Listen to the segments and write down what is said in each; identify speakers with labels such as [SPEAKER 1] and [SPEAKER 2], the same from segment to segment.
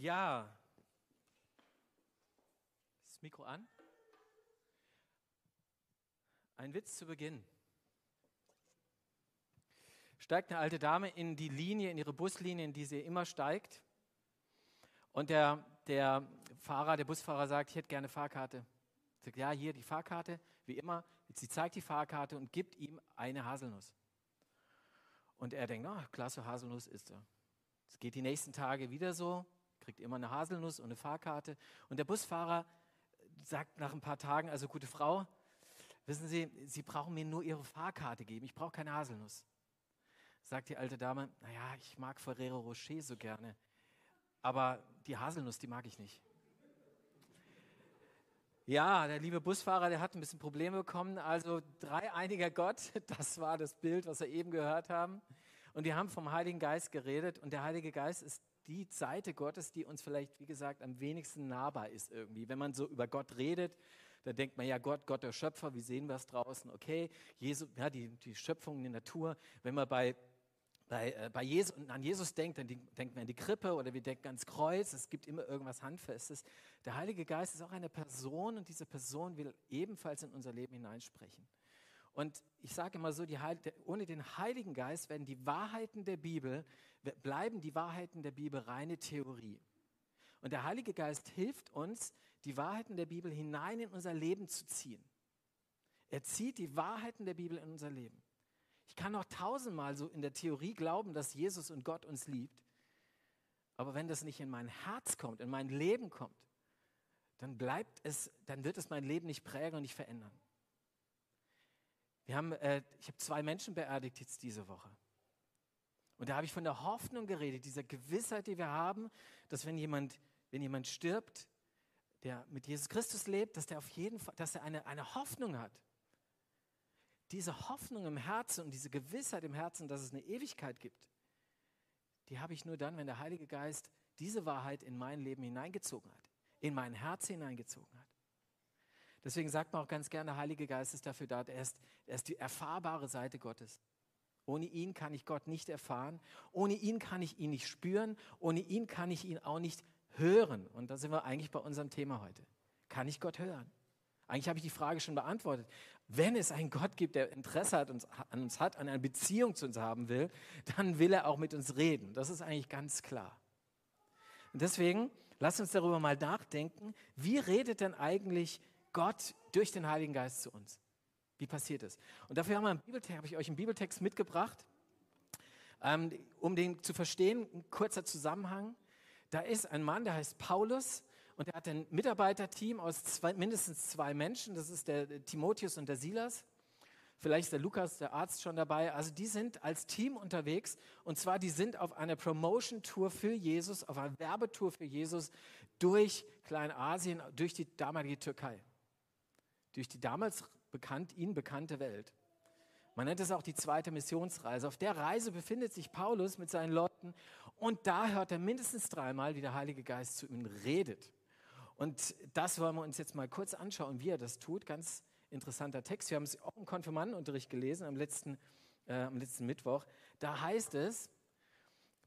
[SPEAKER 1] Ja. Das Mikro an? Ein Witz zu Beginn. Steigt eine alte Dame in die Linie, in ihre Buslinie, in die sie immer steigt. Und der, der Fahrer, der Busfahrer sagt, ich hätte gerne Fahrkarte. Sagt, ja, hier die Fahrkarte, wie immer. Sie zeigt die Fahrkarte und gibt ihm eine Haselnuss. Und er denkt, oh, klasse, Haselnuss ist er. Es geht die nächsten Tage wieder so, kriegt immer eine Haselnuss und eine Fahrkarte. Und der Busfahrer sagt nach ein paar Tagen, also gute Frau, wissen Sie, Sie brauchen mir nur Ihre Fahrkarte geben, ich brauche keine Haselnuss. Sagt die alte Dame, naja, ich mag Ferrero Rocher so gerne, aber die Haselnuss, die mag ich nicht. Ja, der liebe Busfahrer, der hat ein bisschen Probleme bekommen. Also dreieiniger Gott, das war das Bild, was wir eben gehört haben. Und die haben vom Heiligen Geist geredet. Und der Heilige Geist ist die Seite Gottes, die uns vielleicht, wie gesagt, am wenigsten nahbar ist irgendwie. Wenn man so über Gott redet, dann denkt man ja, Gott, Gott der Schöpfer, wie sehen wir es draußen? Okay, Jesus, ja, die, die Schöpfung in der Natur. Wenn man bei, bei, äh, bei Jesus, an Jesus denkt, dann denkt man an die Krippe oder wir denken ans Kreuz. Es gibt immer irgendwas Handfestes. Der Heilige Geist ist auch eine Person und diese Person will ebenfalls in unser Leben hineinsprechen. Und ich sage immer so, die, ohne den Heiligen Geist werden die Wahrheiten der Bibel, bleiben die Wahrheiten der Bibel reine Theorie. Und der Heilige Geist hilft uns, die Wahrheiten der Bibel hinein in unser Leben zu ziehen. Er zieht die Wahrheiten der Bibel in unser Leben. Ich kann noch tausendmal so in der Theorie glauben, dass Jesus und Gott uns liebt. Aber wenn das nicht in mein Herz kommt, in mein Leben kommt, dann bleibt es, dann wird es mein Leben nicht prägen und nicht verändern. Wir haben, äh, ich habe zwei Menschen beerdigt jetzt diese Woche. Und da habe ich von der Hoffnung geredet, dieser Gewissheit, die wir haben, dass wenn jemand, wenn jemand stirbt, der mit Jesus Christus lebt, dass der auf jeden Fall, dass er eine, eine Hoffnung hat. Diese Hoffnung im Herzen und diese Gewissheit im Herzen, dass es eine Ewigkeit gibt, die habe ich nur dann, wenn der Heilige Geist diese Wahrheit in mein Leben hineingezogen hat, in mein Herz hineingezogen hat. Deswegen sagt man auch ganz gerne, der Heilige Geist ist dafür da, er ist, er ist die erfahrbare Seite Gottes. Ohne ihn kann ich Gott nicht erfahren, ohne ihn kann ich ihn nicht spüren, ohne ihn kann ich ihn auch nicht hören. Und da sind wir eigentlich bei unserem Thema heute. Kann ich Gott hören? Eigentlich habe ich die Frage schon beantwortet. Wenn es einen Gott gibt, der Interesse uns, an uns hat, an einer Beziehung zu uns haben will, dann will er auch mit uns reden. Das ist eigentlich ganz klar. Und deswegen, lasst uns darüber mal nachdenken, wie redet denn eigentlich Gott durch den Heiligen Geist zu uns. Wie passiert es? Und dafür habe ich euch einen Bibeltext mitgebracht, ähm, um den zu verstehen. Ein kurzer Zusammenhang. Da ist ein Mann, der heißt Paulus und er hat ein Mitarbeiterteam aus zwei, mindestens zwei Menschen. Das ist der Timotheus und der Silas. Vielleicht ist der Lukas, der Arzt, schon dabei. Also die sind als Team unterwegs und zwar die sind auf einer Promotion-Tour für Jesus, auf einer Werbetour für Jesus durch Kleinasien, durch die damalige Türkei durch die damals bekannt, ihnen bekannte Welt. Man nennt es auch die zweite Missionsreise. Auf der Reise befindet sich Paulus mit seinen Leuten und da hört er mindestens dreimal, wie der Heilige Geist zu ihm redet. Und das wollen wir uns jetzt mal kurz anschauen, wie er das tut. Ganz interessanter Text. Wir haben es auch im Konfirmandenunterricht gelesen am letzten, äh, am letzten Mittwoch. Da heißt es,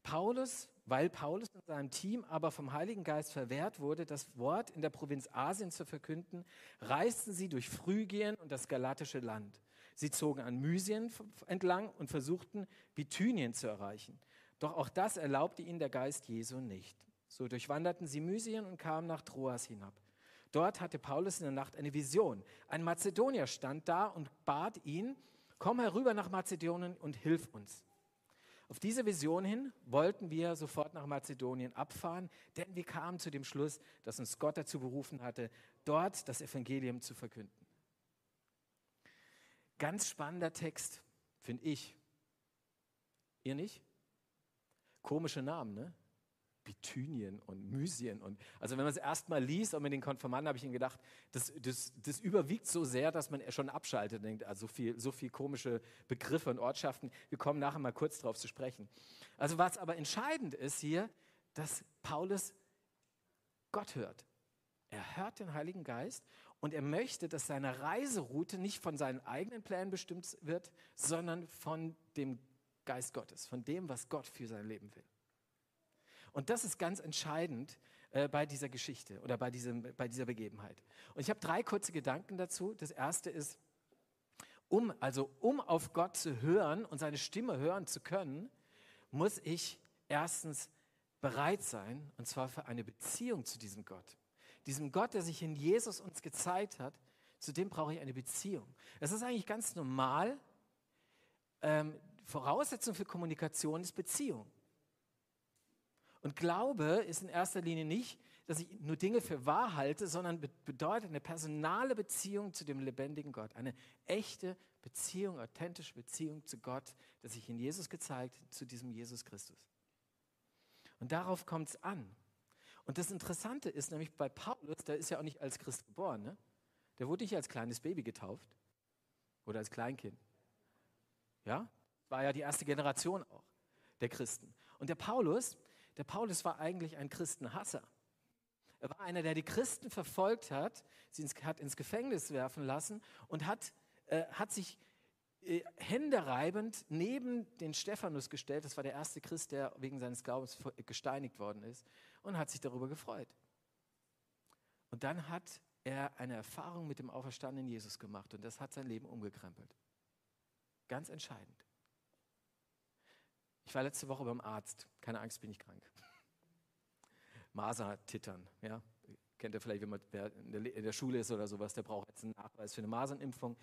[SPEAKER 1] Paulus weil Paulus und seinem Team aber vom Heiligen Geist verwehrt wurde, das Wort in der Provinz Asien zu verkünden, reisten sie durch Phrygien und das galatische Land. Sie zogen an Mysien entlang und versuchten, Bithynien zu erreichen. Doch auch das erlaubte ihnen der Geist Jesu nicht. So durchwanderten sie Mysien und kamen nach Troas hinab. Dort hatte Paulus in der Nacht eine Vision. Ein Mazedonier stand da und bat ihn, komm herüber nach Mazedonien und hilf uns. Auf diese Vision hin wollten wir sofort nach Mazedonien abfahren, denn wir kamen zu dem Schluss, dass uns Gott dazu berufen hatte, dort das Evangelium zu verkünden. Ganz spannender Text, finde ich. Ihr nicht? Komische Namen, ne? Bithynien und Mysien. Und, also wenn man es erstmal liest, und mit den Konfirmanden habe ich ihnen gedacht, das, das, das überwiegt so sehr, dass man schon abschaltet und denkt, also so viel, so viel komische Begriffe und Ortschaften. Wir kommen nachher mal kurz darauf zu sprechen. Also was aber entscheidend ist hier, dass Paulus Gott hört. Er hört den Heiligen Geist und er möchte, dass seine Reiseroute nicht von seinen eigenen Plänen bestimmt wird, sondern von dem Geist Gottes, von dem, was Gott für sein Leben will. Und das ist ganz entscheidend äh, bei dieser Geschichte oder bei, diesem, bei dieser Begebenheit. Und ich habe drei kurze Gedanken dazu. Das erste ist, um, also um auf Gott zu hören und seine Stimme hören zu können, muss ich erstens bereit sein, und zwar für eine Beziehung zu diesem Gott. Diesem Gott, der sich in Jesus uns gezeigt hat, zu dem brauche ich eine Beziehung. Es ist eigentlich ganz normal. Ähm, Voraussetzung für Kommunikation ist Beziehung. Und Glaube ist in erster Linie nicht, dass ich nur Dinge für wahr halte, sondern bedeutet eine personale Beziehung zu dem lebendigen Gott. Eine echte Beziehung, authentische Beziehung zu Gott, das sich in Jesus gezeigt, zu diesem Jesus Christus. Und darauf kommt es an. Und das Interessante ist nämlich bei Paulus, der ist ja auch nicht als Christ geboren. Ne? Der wurde nicht als kleines Baby getauft oder als Kleinkind. Ja, war ja die erste Generation auch der Christen. Und der Paulus, der Paulus war eigentlich ein Christenhasser. Er war einer, der die Christen verfolgt hat, sie ins, hat ins Gefängnis werfen lassen und hat, äh, hat sich äh, händereibend neben den Stephanus gestellt. Das war der erste Christ, der wegen seines Glaubens gesteinigt worden ist und hat sich darüber gefreut. Und dann hat er eine Erfahrung mit dem auferstandenen Jesus gemacht und das hat sein Leben umgekrempelt. Ganz entscheidend. Ich war letzte Woche beim Arzt. Keine Angst, bin ich krank. Masern-Tittern, ja. Kennt ihr vielleicht, wenn man in der Schule ist oder sowas, der braucht jetzt einen Nachweis für eine Masernimpfung.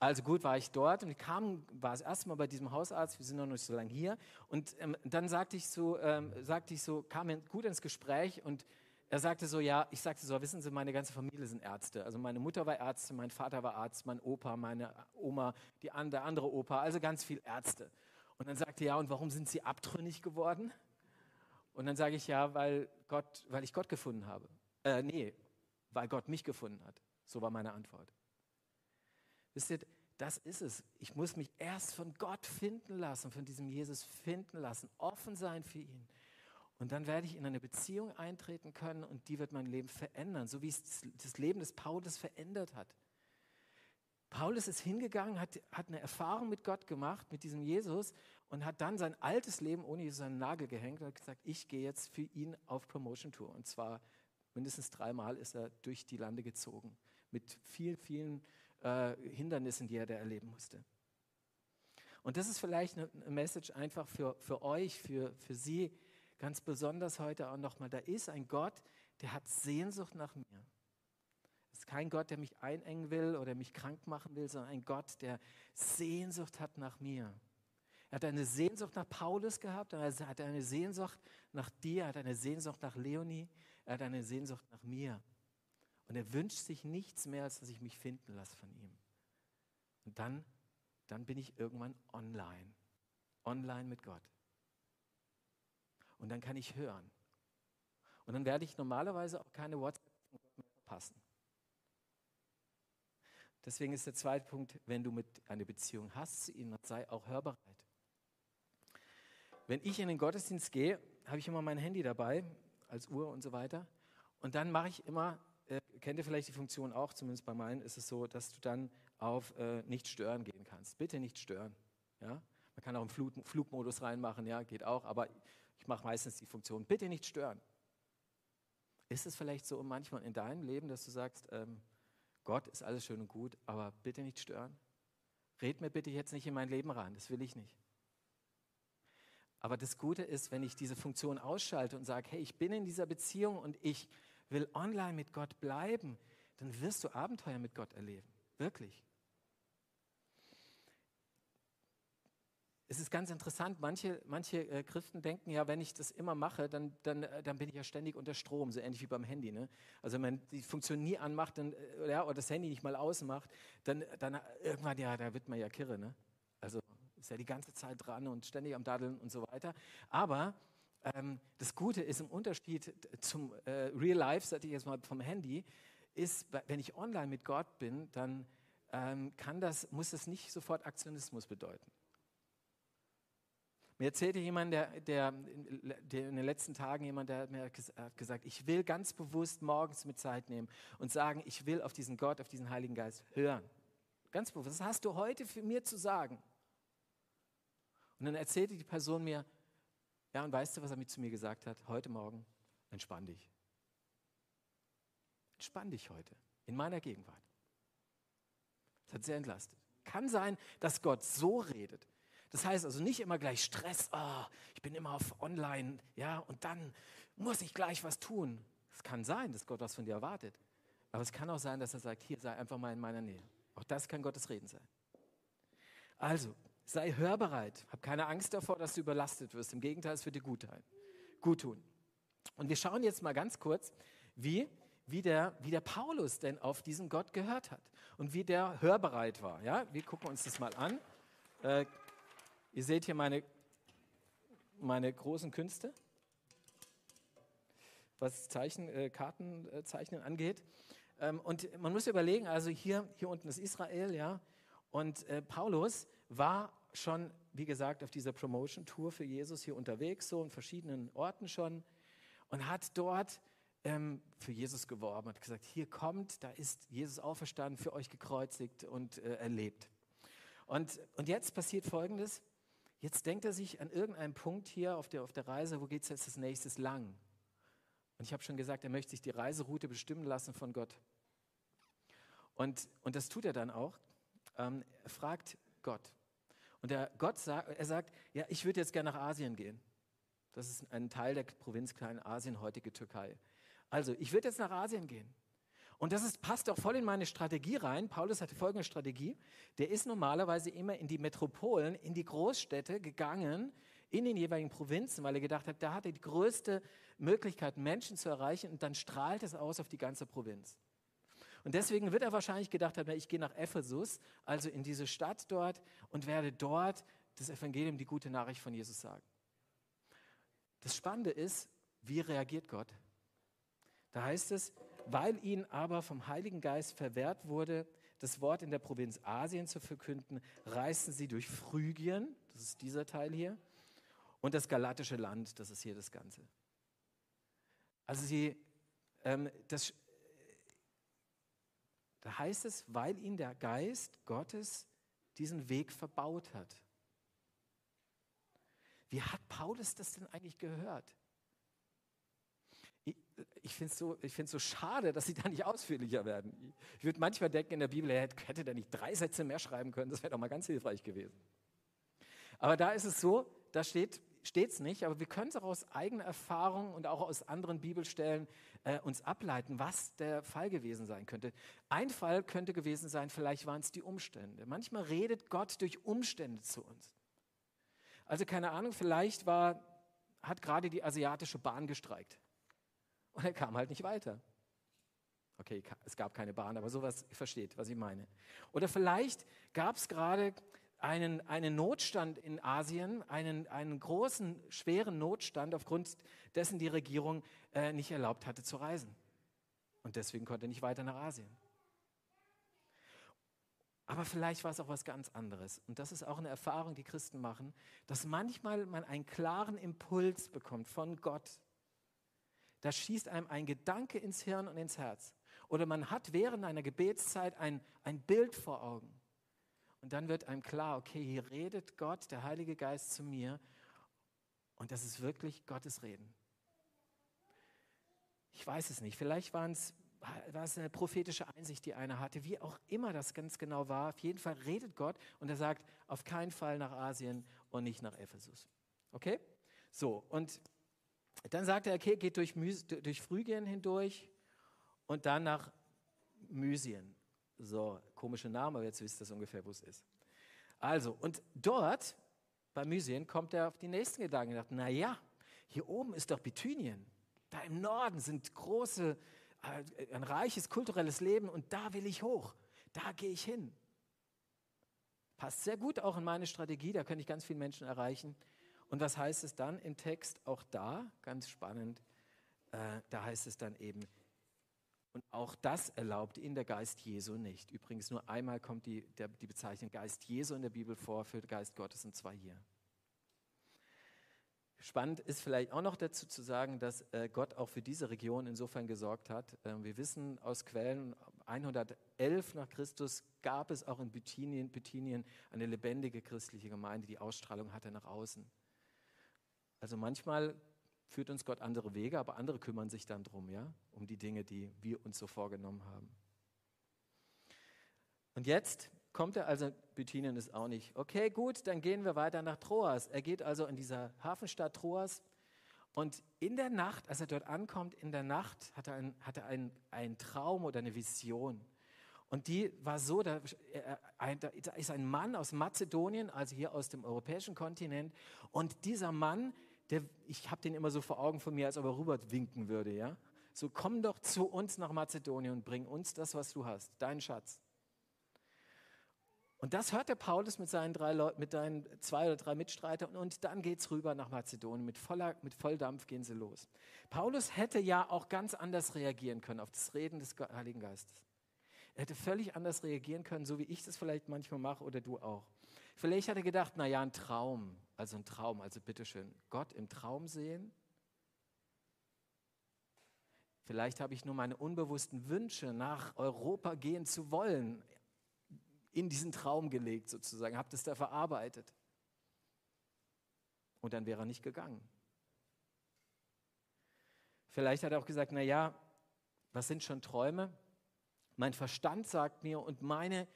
[SPEAKER 1] Also gut, war ich dort und ich kam, war das erste Mal bei diesem Hausarzt, wir sind noch nicht so lange hier. Und ähm, dann sagte ich so, ähm, sagte ich so, kam gut ins Gespräch und er sagte so, ja, ich sagte so, wissen Sie, meine ganze Familie sind Ärzte. Also meine Mutter war Ärztin, mein Vater war Arzt, mein Opa, meine Oma, die, der andere Opa, also ganz viel Ärzte. Und dann sagte er, ja, und warum sind Sie abtrünnig geworden? Und dann sage ich, ja, weil, Gott, weil ich Gott gefunden habe. Äh, nee, weil Gott mich gefunden hat. So war meine Antwort. Wisst ihr, das ist es. Ich muss mich erst von Gott finden lassen, von diesem Jesus finden lassen, offen sein für ihn. Und dann werde ich in eine Beziehung eintreten können und die wird mein Leben verändern, so wie es das Leben des Paulus verändert hat. Paulus ist hingegangen, hat, hat eine Erfahrung mit Gott gemacht, mit diesem Jesus und hat dann sein altes Leben ohne Jesus an den Nagel gehängt und hat gesagt, ich gehe jetzt für ihn auf Promotion Tour. Und zwar mindestens dreimal ist er durch die Lande gezogen mit vielen, vielen äh, Hindernissen, die er da erleben musste. Und das ist vielleicht eine, eine Message einfach für, für euch, für, für Sie ganz besonders heute auch nochmal. Da ist ein Gott, der hat Sehnsucht nach mir ist kein Gott, der mich einengen will oder mich krank machen will, sondern ein Gott, der Sehnsucht hat nach mir. Er hat eine Sehnsucht nach Paulus gehabt, er hat eine Sehnsucht nach dir, er hat eine Sehnsucht nach Leonie, er hat eine Sehnsucht nach mir. Und er wünscht sich nichts mehr, als dass ich mich finden lasse von ihm. Und dann, dann bin ich irgendwann online. Online mit Gott. Und dann kann ich hören. Und dann werde ich normalerweise auch keine WhatsApp verpassen. Deswegen ist der zweite Punkt, wenn du mit eine Beziehung hast zu ihm, sei auch hörbereit. Wenn ich in den Gottesdienst gehe, habe ich immer mein Handy dabei, als Uhr und so weiter. Und dann mache ich immer, äh, kennt ihr vielleicht die Funktion auch, zumindest bei meinen ist es so, dass du dann auf äh, nicht stören gehen kannst. Bitte nicht stören. Ja? Man kann auch einen Flug, Flugmodus reinmachen, ja, geht auch, aber ich mache meistens die Funktion, bitte nicht stören. Ist es vielleicht so manchmal in deinem Leben, dass du sagst, ähm, Gott ist alles schön und gut, aber bitte nicht stören. Red mir bitte jetzt nicht in mein Leben rein, das will ich nicht. Aber das Gute ist, wenn ich diese Funktion ausschalte und sage, hey, ich bin in dieser Beziehung und ich will online mit Gott bleiben, dann wirst du Abenteuer mit Gott erleben. Wirklich. Es ist ganz interessant, manche, manche äh, Christen denken ja, wenn ich das immer mache, dann, dann, äh, dann bin ich ja ständig unter Strom, so ähnlich wie beim Handy. Ne? Also wenn man die Funktion nie anmacht dann, äh, ja, oder das Handy nicht mal ausmacht, dann, dann irgendwann, ja, da wird man ja kirre. Ne? Also ist ja die ganze Zeit dran und ständig am Daddeln und so weiter. Aber ähm, das Gute ist im Unterschied zum äh, Real Life, sage ich jetzt mal vom Handy, ist, wenn ich online mit Gott bin, dann ähm, kann das, muss das nicht sofort Aktionismus bedeuten. Mir erzählte jemand, der, der, der, in den letzten Tagen jemand, der hat mir gesagt, ich will ganz bewusst morgens mit Zeit nehmen und sagen, ich will auf diesen Gott, auf diesen Heiligen Geist hören. Ganz bewusst. Was hast du heute für mir zu sagen? Und dann erzählte die Person mir, Ja, und weißt du, was er mit zu mir gesagt hat? Heute Morgen, entspann dich. Entspann dich heute in meiner Gegenwart. Das hat sehr entlastet. Kann sein, dass Gott so redet. Das heißt also nicht immer gleich Stress, oh, ich bin immer auf online, ja, und dann muss ich gleich was tun. Es kann sein, dass Gott was von dir erwartet. Aber es kann auch sein, dass er sagt, hier sei einfach mal in meiner Nähe. Auch das kann Gottes Reden sein. Also, sei hörbereit. Hab keine Angst davor, dass du überlastet wirst. Im Gegenteil, es wird dir gut, gut tun. Und wir schauen jetzt mal ganz kurz, wie, wie, der, wie der Paulus denn auf diesen Gott gehört hat und wie der hörbereit war. Ja? Wir gucken uns das mal an. Äh, ihr seht hier meine, meine großen Künste, was Zeichen, äh, Kartenzeichnen angeht. Ähm, und man muss überlegen, also hier, hier unten ist Israel, ja, und äh, Paulus war schon, wie gesagt, auf dieser Promotion-Tour für Jesus hier unterwegs, so in verschiedenen Orten schon, und hat dort ähm, für Jesus geworben, hat gesagt, hier kommt, da ist Jesus auferstanden, für euch gekreuzigt und äh, erlebt. Und, und jetzt passiert Folgendes, jetzt denkt er sich an irgendeinen Punkt hier auf der, auf der Reise, wo geht es jetzt als nächstes lang? Und ich habe schon gesagt, er möchte sich die Reiseroute bestimmen lassen von Gott. Und, und das tut er dann auch. Ähm, er fragt Gott. Und der Gott sagt, er sagt, ja, ich würde jetzt gerne nach Asien gehen. Das ist ein Teil der Provinz Kleinasien, heutige Türkei. Also, ich würde jetzt nach Asien gehen. Und das ist, passt auch voll in meine Strategie rein. Paulus hatte folgende Strategie. Der ist normalerweise immer in die Metropolen, in die Großstädte gegangen, in den jeweiligen Provinzen, weil er gedacht hat, da hat er die größte Möglichkeit, Menschen zu erreichen und dann strahlt es aus auf die ganze Provinz. Und deswegen wird er wahrscheinlich gedacht haben, ich gehe nach Ephesus, also in diese Stadt dort und werde dort das Evangelium, die gute Nachricht von Jesus sagen. Das Spannende ist, wie reagiert Gott? Da heißt es, weil ihnen aber vom Heiligen Geist verwehrt wurde, das Wort in der Provinz Asien zu verkünden, reisten sie durch Phrygien, das ist dieser Teil hier, und das galatische Land, das ist hier das Ganze. Also sie, ähm, das, da heißt es, weil ihn der Geist Gottes diesen Weg verbaut hat. Wie hat Paulus das denn eigentlich gehört? Ich, ich finde es so, so schade, dass sie da nicht ausführlicher werden. Ich würde manchmal denken, in der Bibel hätte da nicht drei Sätze mehr schreiben können, das wäre doch mal ganz hilfreich gewesen. Aber da ist es so, da steht, steht es nicht, aber wir können es auch aus eigener Erfahrung und auch aus anderen Bibelstellen äh, uns ableiten, was der Fall gewesen sein könnte. Ein Fall könnte gewesen sein, vielleicht waren es die Umstände. Manchmal redet Gott durch Umstände zu uns. Also keine Ahnung, vielleicht war, hat gerade die asiatische Bahn gestreikt und er kam halt nicht weiter. Okay, es gab keine Bahn, aber sowas versteht, was ich meine. Oder vielleicht gab es gerade einen, einen Notstand in Asien, einen, einen großen, schweren Notstand, aufgrund dessen die Regierung äh, nicht erlaubt hatte zu reisen. Und deswegen konnte er nicht weiter nach Asien. Aber vielleicht war es auch was ganz anderes. Und das ist auch eine Erfahrung, die Christen machen, dass manchmal man einen klaren Impuls bekommt von Gott. Da schießt einem ein Gedanke ins Hirn und ins Herz. Oder man hat während einer Gebetszeit ein, ein Bild vor Augen. Und dann wird einem klar, okay, hier redet Gott, der Heilige Geist zu mir. Und das ist wirklich Gottes Reden. Ich weiß es nicht. Vielleicht war es eine prophetische Einsicht, die einer hatte, wie auch immer das ganz genau war. Auf jeden Fall redet Gott und er sagt, auf keinen Fall nach Asien und nicht nach Ephesus. Okay? So, und dann sagt er, okay, geht durch, durch Phrygien hindurch und dann nach Mysien. So, komische Name, aber jetzt wisst ihr ungefähr, wo es ist. Also, und dort, bei Mysien, kommt er auf die nächsten Gedanken und sagt, naja, hier oben ist doch Bithynien. Da im Norden sind große, äh, ein reiches kulturelles Leben und da will ich hoch. Da gehe ich hin. Passt sehr gut auch in meine Strategie, da könnte ich ganz viele Menschen erreichen. Und was heißt es dann im Text? Auch da, ganz spannend, äh, da heißt es dann eben, und auch das erlaubt ihn der Geist Jesu nicht. Übrigens nur einmal kommt die, der, die Bezeichnung Geist Jesu in der Bibel vor, für Geist Gottes und zwar hier. Spannend ist vielleicht auch noch dazu zu sagen, dass äh, Gott auch für diese Region insofern gesorgt hat. Ähm, wir wissen aus Quellen, 111 nach Christus gab es auch in Bithynien, Bithynien eine lebendige christliche Gemeinde, die Ausstrahlung hatte nach außen. Also manchmal führt uns Gott andere Wege, aber andere kümmern sich dann drum, ja, um die Dinge, die wir uns so vorgenommen haben. Und jetzt kommt er, also Bithynien ist auch nicht. Okay, gut, dann gehen wir weiter nach Troas. Er geht also in dieser Hafenstadt Troas und in der Nacht, als er dort ankommt, in der Nacht hat er, ein, hat er einen, einen Traum oder eine Vision. Und die war so, da, da ist ein Mann aus Mazedonien, also hier aus dem europäischen Kontinent. Und dieser Mann, der, ich habe den immer so vor Augen von mir, als ob er rüber winken würde, ja. So komm doch zu uns nach Mazedonien und bring uns das, was du hast, deinen Schatz. Und das hört der Paulus mit seinen, drei Leuten, mit seinen zwei oder drei Mitstreitern und dann geht es rüber nach Mazedonien. Mit, voller, mit Volldampf gehen sie los. Paulus hätte ja auch ganz anders reagieren können auf das Reden des Heiligen Geistes. Er hätte völlig anders reagieren können, so wie ich das vielleicht manchmal mache oder du auch. Vielleicht hat er gedacht, naja, ein Traum, also ein Traum, also bitteschön, Gott im Traum sehen. Vielleicht habe ich nur meine unbewussten Wünsche, nach Europa gehen zu wollen, in diesen Traum gelegt sozusagen, habe das da verarbeitet. Und dann wäre er nicht gegangen. Vielleicht hat er auch gesagt, naja, was sind schon Träume? Mein Verstand sagt mir und meine,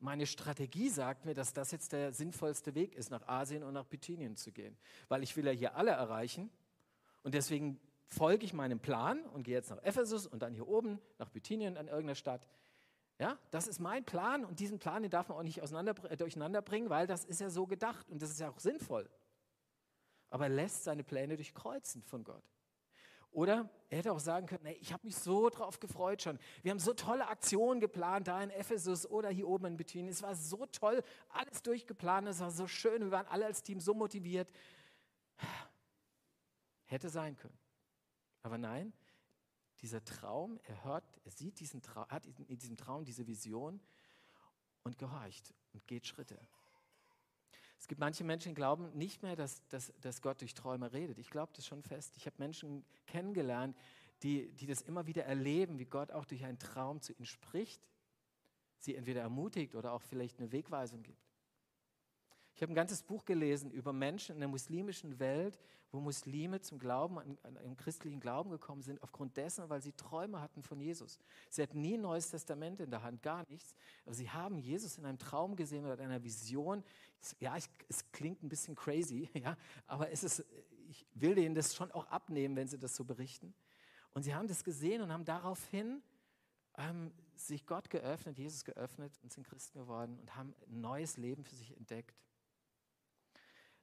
[SPEAKER 1] meine Strategie sagt mir, dass das jetzt der sinnvollste Weg ist, nach Asien und nach Bithynien zu gehen. Weil ich will ja hier alle erreichen und deswegen folge ich meinem Plan und gehe jetzt nach Ephesus und dann hier oben nach Bithynien an irgendeiner Stadt. Ja, das ist mein Plan und diesen Plan, den darf man auch nicht auseinander, äh, durcheinander bringen, weil das ist ja so gedacht und das ist ja auch sinnvoll. Aber er lässt seine Pläne durchkreuzen von Gott. Oder er hätte auch sagen können, hey, ich habe mich so drauf gefreut schon. Wir haben so tolle Aktionen geplant, da in Ephesus oder hier oben in Bethynien. Es war so toll, alles durchgeplant, es war so schön, wir waren alle als Team so motiviert. Hätte sein können. Aber nein, dieser Traum, er hört, er sieht diesen Traum, hat in diesem Traum diese Vision und gehorcht und geht Schritte. Es gibt manche Menschen, die glauben nicht mehr, dass, dass, dass Gott durch Träume redet. Ich glaube das schon fest. Ich habe Menschen kennengelernt, die, die das immer wieder erleben, wie Gott auch durch einen Traum zu ihnen spricht, sie entweder ermutigt oder auch vielleicht eine Wegweisung gibt. Ich habe ein ganzes Buch gelesen über Menschen in der muslimischen Welt, wo Muslime zum Glauben, an, an, christlichen Glauben gekommen sind, aufgrund dessen, weil sie Träume hatten von Jesus. Sie hatten nie ein Neues Testament in der Hand, gar nichts. Aber sie haben Jesus in einem Traum gesehen oder in einer Vision. Ja, ich, es klingt ein bisschen crazy, ja, aber es ist, ich will ihnen das schon auch abnehmen, wenn sie das so berichten. Und sie haben das gesehen und haben daraufhin ähm, sich Gott geöffnet, Jesus geöffnet und sind Christen geworden und haben ein neues Leben für sich entdeckt.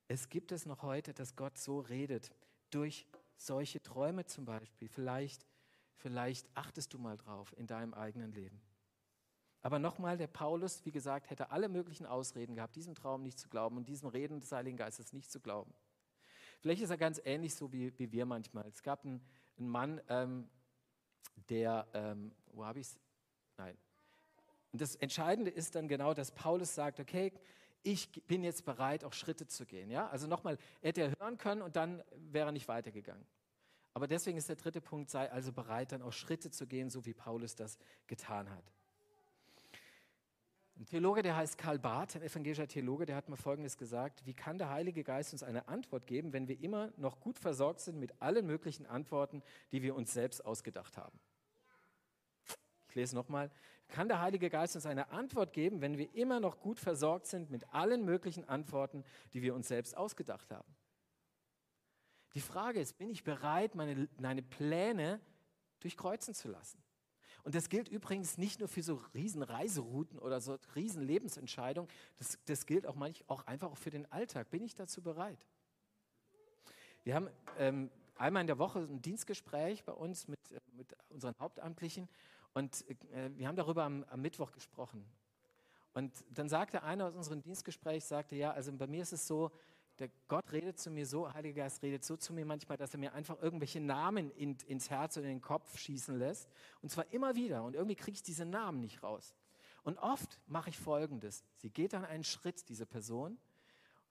[SPEAKER 1] Es gibt es noch heute, dass Gott so redet, durch solche Träume zum Beispiel. Vielleicht, vielleicht achtest du mal drauf in deinem eigenen Leben. Aber nochmal, der Paulus, wie gesagt, hätte alle möglichen Ausreden gehabt, diesem Traum nicht zu glauben und diesem Reden des Heiligen Geistes nicht zu glauben. Vielleicht ist er ganz ähnlich so wie, wie wir manchmal. Es gab einen, einen Mann, ähm, der, ähm, wo habe ich es? Nein. Und das Entscheidende ist dann genau, dass Paulus sagt, okay, ich bin jetzt bereit, auch Schritte zu gehen. Ja? Also nochmal, er hätte hören können und dann wäre er nicht weitergegangen. Aber deswegen ist der dritte Punkt, sei also bereit, dann auch Schritte zu gehen, so wie Paulus das getan hat. Ein Theologe, der heißt Karl Barth, ein evangelischer Theologe, der hat mal Folgendes gesagt, wie kann der Heilige Geist uns eine Antwort geben, wenn wir immer noch gut versorgt sind mit allen möglichen Antworten, die wir uns selbst ausgedacht haben? Ich lese nochmal. Kann der Heilige Geist uns eine Antwort geben, wenn wir immer noch gut versorgt sind mit allen möglichen Antworten, die wir uns selbst ausgedacht haben? Die Frage ist, bin ich bereit, meine, meine Pläne durchkreuzen zu lassen? Und das gilt übrigens nicht nur für so riesen Reiserouten oder so riesen Lebensentscheidungen, das, das gilt auch manchmal auch einfach auch für den Alltag. Bin ich dazu bereit? Wir haben ähm, einmal in der Woche ein Dienstgespräch bei uns mit, äh, mit unseren Hauptamtlichen und äh, wir haben darüber am, am, Mittwoch gesprochen. Und dann sagte einer aus unserem Dienstgespräch, sagte, ja, also bei mir ist es so, der Gott redet zu mir so, Heiliger Geist redet so zu mir manchmal, dass er mir einfach irgendwelche Namen in, ins Herz oder in den Kopf schießen lässt. Und zwar immer wieder. Und irgendwie kriege ich diese Namen nicht raus. Und oft mache ich Folgendes. Sie geht dann einen Schritt, diese Person,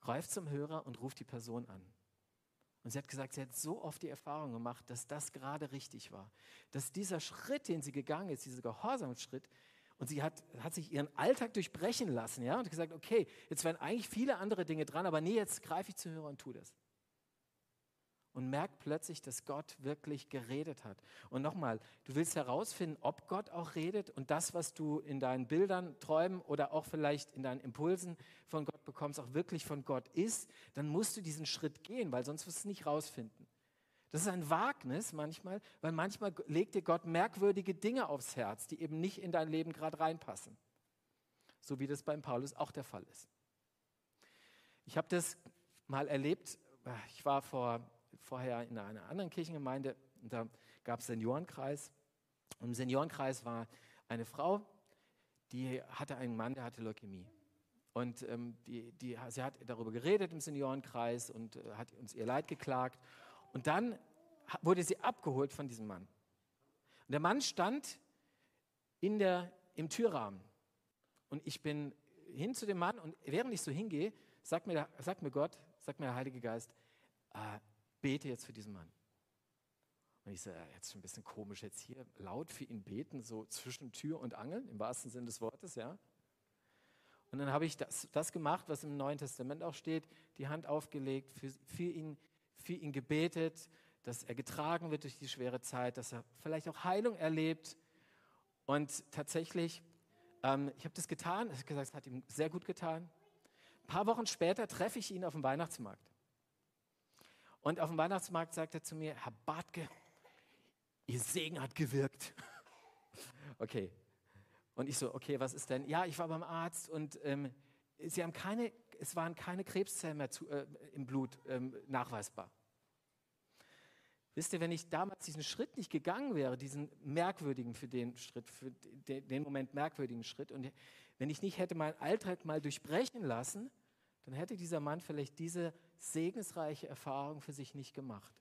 [SPEAKER 1] greift zum Hörer und ruft die Person an. Und sie hat gesagt, sie hat so oft die Erfahrung gemacht, dass das gerade richtig war. Dass dieser Schritt, den sie gegangen ist, dieser Gehorsamsschritt, und sie hat, hat sich ihren Alltag durchbrechen lassen, ja, und gesagt, okay, jetzt wären eigentlich viele andere Dinge dran, aber nee, jetzt greife ich zu Hörer und tue das. und merk plötzlich, dass Gott wirklich geredet hat. Und nochmal, du willst herausfinden, ob Gott auch redet und das, was du in deinen Bildern, Träumen oder auch vielleicht in deinen Impulsen von Gott bekommst, auch wirklich von Gott ist, dann musst du diesen Schritt gehen, weil sonst wirst du es nicht rausfinden. Das ist ein Wagnis manchmal, weil manchmal legt dir Gott merkwürdige Dinge aufs Herz, die eben nicht in dein Leben gerade reinpassen. So wie das beim Paulus auch der Fall ist. Ich habe das mal erlebt. Ich war vor vorher in einer anderen Kirchengemeinde und da gab es Seniorenkreis. Und im Seniorenkreis war eine Frau, die hatte einen Mann, der hatte Leukämie. Und ähm, die, die, sie hat darüber geredet im Seniorenkreis und äh, hat uns ihr Leid geklagt. Und dann wurde sie abgeholt von diesem Mann. Und der Mann stand in der, im Türrahmen. Und ich bin hin zu dem Mann und während ich so hingehe, sagt mir, sagt mir Gott, sagt mir der Heilige Geist, äh, bete jetzt für diesen Mann. Und ich sage, jetzt schon ein bisschen komisch jetzt hier laut für ihn beten, so zwischen Tür und Angel, im wahrsten Sinne des Wortes, ja. Und dann habe ich das, das gemacht, was im Neuen Testament auch steht, die Hand aufgelegt, für, für, ihn, für ihn gebetet, dass er getragen wird durch die schwere Zeit, dass er vielleicht auch Heilung erlebt. Und tatsächlich, ähm, ich habe das getan, ich habe gesagt, es hat ihm sehr gut getan. Ein paar Wochen später treffe ich ihn auf dem Weihnachtsmarkt. Und auf dem Weihnachtsmarkt sagt er zu mir, Herr Bartke, Ihr Segen hat gewirkt. okay. Und ich so, okay, was ist denn? Ja, ich war beim Arzt und ähm, sie haben keine, es waren keine Krebszellen mehr zu, äh, im Blut ähm, nachweisbar. Wisst ihr, wenn ich damals diesen Schritt nicht gegangen wäre, diesen merkwürdigen für den Schritt, für den, den Moment merkwürdigen Schritt, und wenn ich nicht hätte meinen Alltag mal durchbrechen lassen, dann hätte dieser Mann vielleicht diese segensreiche Erfahrung für sich nicht gemacht.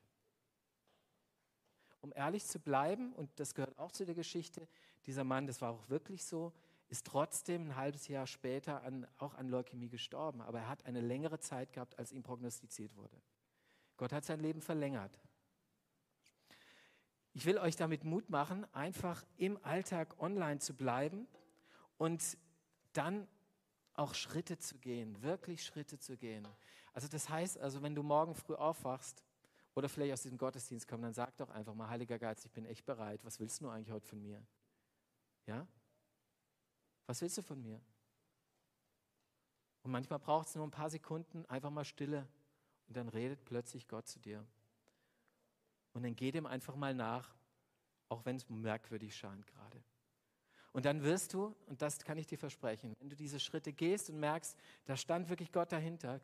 [SPEAKER 1] Um ehrlich zu bleiben, und das gehört auch zu der Geschichte, dieser Mann, das war auch wirklich so, ist trotzdem ein halbes Jahr später an, auch an Leukämie gestorben. Aber er hat eine längere Zeit gehabt, als ihm prognostiziert wurde. Gott hat sein Leben verlängert. Ich will euch damit Mut machen, einfach im Alltag online zu bleiben und dann auch Schritte zu gehen, wirklich Schritte zu gehen. Also das heißt, also wenn du morgen früh aufwachst oder vielleicht aus diesem Gottesdienst kommst, dann sag doch einfach mal, Heiliger Geist, ich bin echt bereit. Was willst du eigentlich heute von mir? Ja? Was willst du von mir? Und manchmal braucht es nur ein paar Sekunden, einfach mal Stille und dann redet plötzlich Gott zu dir. Und dann geh dem einfach mal nach, auch wenn es merkwürdig scheint gerade. Und dann wirst du, und das kann ich dir versprechen, wenn du diese Schritte gehst und merkst, da stand wirklich Gott dahinter,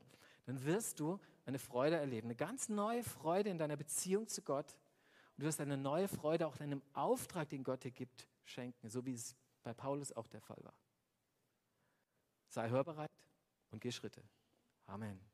[SPEAKER 1] dann wirst du eine Freude erleben, eine ganz neue Freude in deiner Beziehung zu Gott. Und du wirst eine neue Freude auch in deinem Auftrag, den Gott dir gibt, schenken, so wie es bei Paulus auch der Fall war. Sei hörbereit und geh Schritte. Amen.